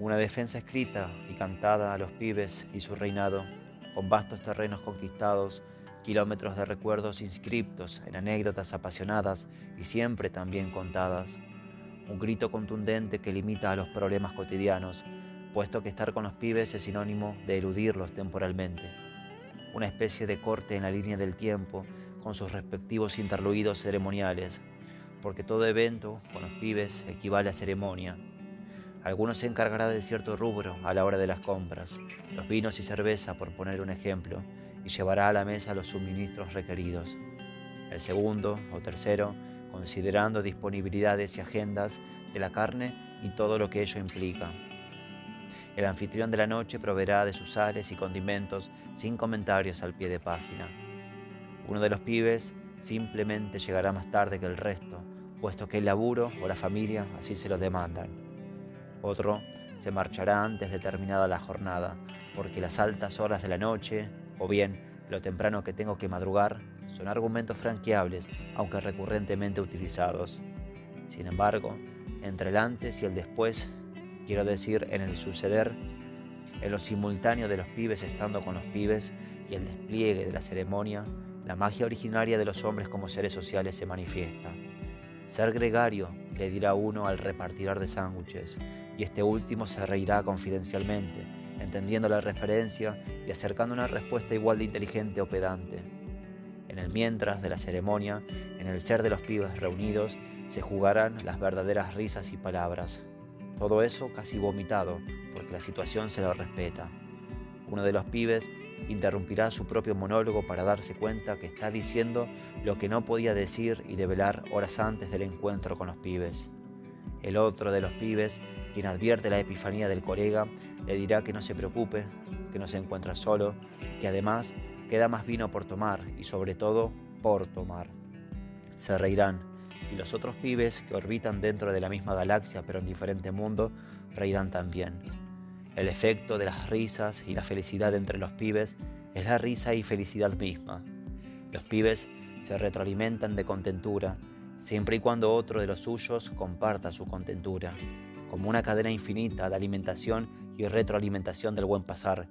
Una defensa escrita y cantada a los pibes y su reinado, con vastos terrenos conquistados, kilómetros de recuerdos inscriptos en anécdotas apasionadas y siempre también contadas. Un grito contundente que limita a los problemas cotidianos, puesto que estar con los pibes es sinónimo de eludirlos temporalmente. Una especie de corte en la línea del tiempo con sus respectivos interluidos ceremoniales, porque todo evento con los pibes equivale a ceremonia. Algunos se encargará de cierto rubro a la hora de las compras, los vinos y cerveza por poner un ejemplo, y llevará a la mesa los suministros requeridos. El segundo o tercero, considerando disponibilidades y agendas de la carne y todo lo que ello implica. El anfitrión de la noche proveerá de sus sales y condimentos sin comentarios al pie de página. Uno de los pibes simplemente llegará más tarde que el resto, puesto que el laburo o la familia así se lo demandan. Otro se marchará antes de terminada la jornada, porque las altas horas de la noche, o bien lo temprano que tengo que madrugar, son argumentos franqueables, aunque recurrentemente utilizados. Sin embargo, entre el antes y el después, quiero decir en el suceder, en lo simultáneo de los pibes estando con los pibes y el despliegue de la ceremonia, la magia originaria de los hombres como seres sociales se manifiesta. Ser gregario, le dirá uno al repartidor de sándwiches, y este último se reirá confidencialmente, entendiendo la referencia y acercando una respuesta igual de inteligente o pedante. En el mientras de la ceremonia, en el ser de los pibes reunidos, se jugarán las verdaderas risas y palabras. Todo eso casi vomitado, porque la situación se lo respeta. Uno de los pibes interrumpirá su propio monólogo para darse cuenta que está diciendo lo que no podía decir y develar horas antes del encuentro con los pibes. El otro de los pibes, quien advierte la epifanía del colega, le dirá que no se preocupe, que no se encuentra solo, que además queda más vino por tomar y sobre todo por tomar. Se reirán y los otros pibes que orbitan dentro de la misma galaxia pero en diferente mundo reirán también. El efecto de las risas y la felicidad entre los pibes es la risa y felicidad misma. Los pibes se retroalimentan de contentura, siempre y cuando otro de los suyos comparta su contentura, como una cadena infinita de alimentación y retroalimentación del buen pasar,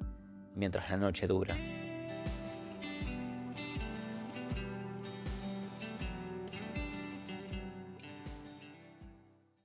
mientras la noche dura.